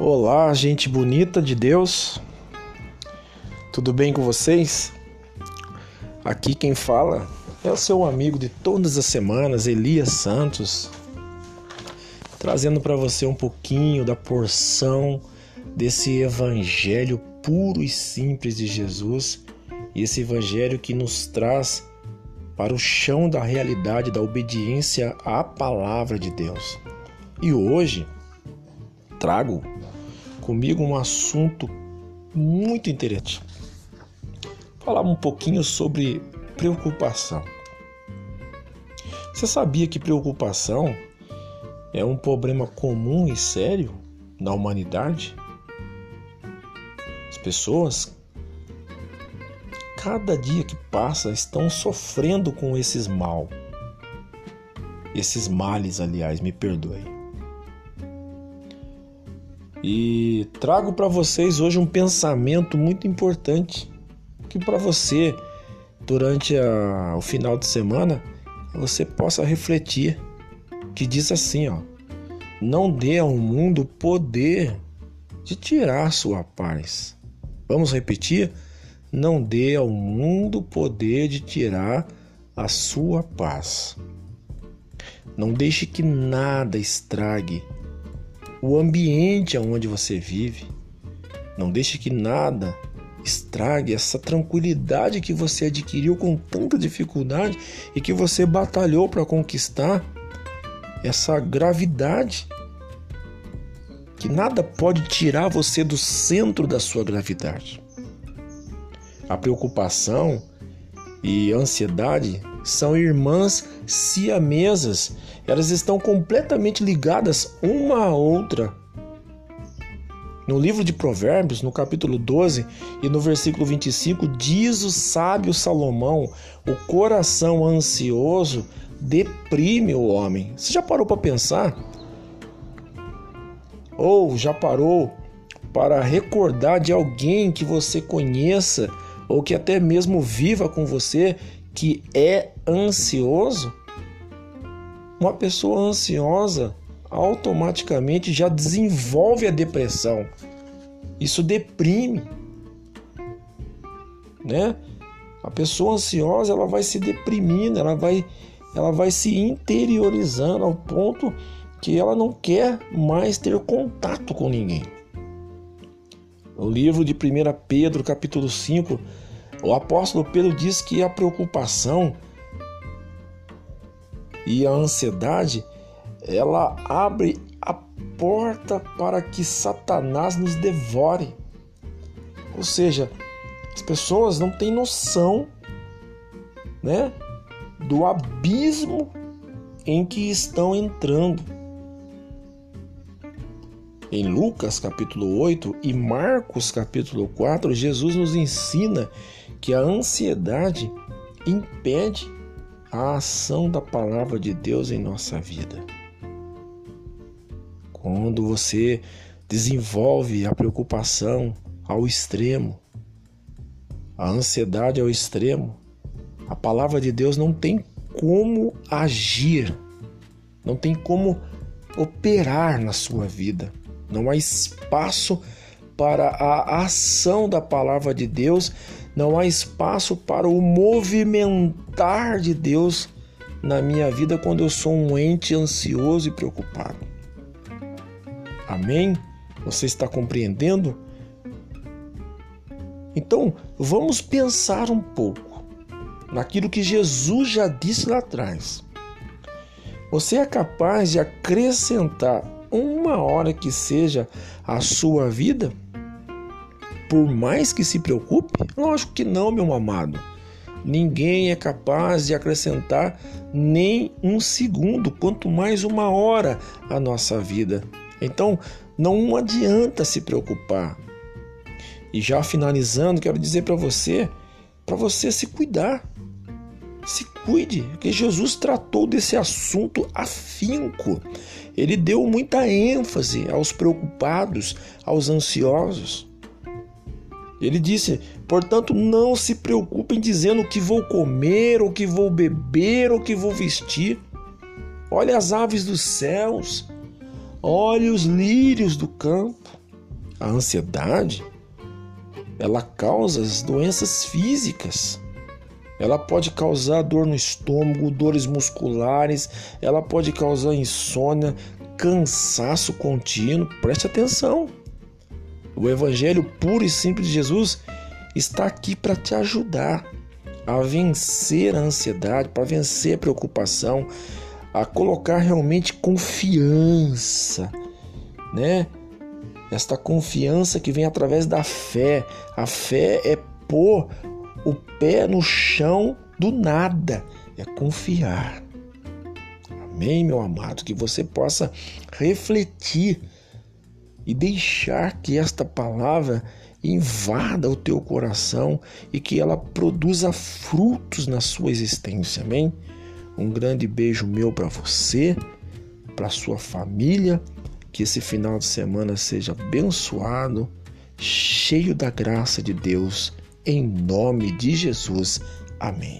Olá, gente bonita de Deus. Tudo bem com vocês? Aqui quem fala é o seu amigo de todas as semanas, Elias Santos, trazendo para você um pouquinho da porção desse evangelho puro e simples de Jesus, e esse evangelho que nos traz para o chão da realidade da obediência à palavra de Deus. E hoje trago comigo um assunto muito interessante. Falar um pouquinho sobre preocupação. Você sabia que preocupação é um problema comum e sério na humanidade? As pessoas, cada dia que passa, estão sofrendo com esses mal. Esses males, aliás, me perdoe. E trago para vocês hoje um pensamento muito importante que para você durante a, o final de semana você possa refletir, que diz assim, ó: Não dê ao mundo poder de tirar sua paz. Vamos repetir? Não dê ao mundo poder de tirar a sua paz. Não deixe que nada estrague o ambiente onde você vive. Não deixe que nada estrague essa tranquilidade que você adquiriu com tanta dificuldade e que você batalhou para conquistar. Essa gravidade que nada pode tirar você do centro da sua gravidade. A preocupação e a ansiedade são irmãs siamesas. Elas estão completamente ligadas uma à outra. No livro de Provérbios, no capítulo 12 e no versículo 25, diz o sábio Salomão: o coração ansioso deprime o homem. Você já parou para pensar? Ou já parou para recordar de alguém que você conheça ou que até mesmo viva com você que é ansioso, uma pessoa ansiosa automaticamente já desenvolve a depressão. Isso deprime, né? A pessoa ansiosa ela vai se deprimindo, ela vai, ela vai se interiorizando ao ponto que ela não quer mais ter contato com ninguém. O livro de 1 Pedro, capítulo 5, o apóstolo Pedro diz que a preocupação e a ansiedade ela abre a porta para que Satanás nos devore. Ou seja, as pessoas não têm noção, né, do abismo em que estão entrando. Em Lucas capítulo 8 e Marcos capítulo 4, Jesus nos ensina que a ansiedade impede a ação da palavra de Deus em nossa vida. Quando você desenvolve a preocupação ao extremo, a ansiedade ao extremo, a palavra de Deus não tem como agir, não tem como operar na sua vida. Não há espaço para a ação da palavra de Deus não há espaço para o movimentar de Deus na minha vida quando eu sou um ente ansioso e preocupado. Amém? Você está compreendendo? Então, vamos pensar um pouco naquilo que Jesus já disse lá atrás. Você é capaz de acrescentar uma hora que seja a sua vida? Por mais que se preocupe? Lógico que não, meu amado. Ninguém é capaz de acrescentar nem um segundo, quanto mais uma hora à nossa vida. Então, não adianta se preocupar. E já finalizando, quero dizer para você, para você se cuidar. Se cuide, que Jesus tratou desse assunto afinco. Ele deu muita ênfase aos preocupados, aos ansiosos. Ele disse: portanto, não se preocupem dizendo o que vou comer, o que vou beber, o que vou vestir. Olhe as aves dos céus, olhe os lírios do campo. A ansiedade, ela causa as doenças físicas. Ela pode causar dor no estômago, dores musculares, ela pode causar insônia, cansaço contínuo. Preste atenção. O evangelho puro e simples de Jesus está aqui para te ajudar a vencer a ansiedade, para vencer a preocupação, a colocar realmente confiança, né? Esta confiança que vem através da fé. A fé é pôr o pé no chão do nada, é confiar. Amém, meu amado, que você possa refletir e deixar que esta palavra invada o teu coração e que ela produza frutos na sua existência. Amém? Um grande beijo meu para você, para sua família, que esse final de semana seja abençoado, cheio da graça de Deus, em nome de Jesus. Amém.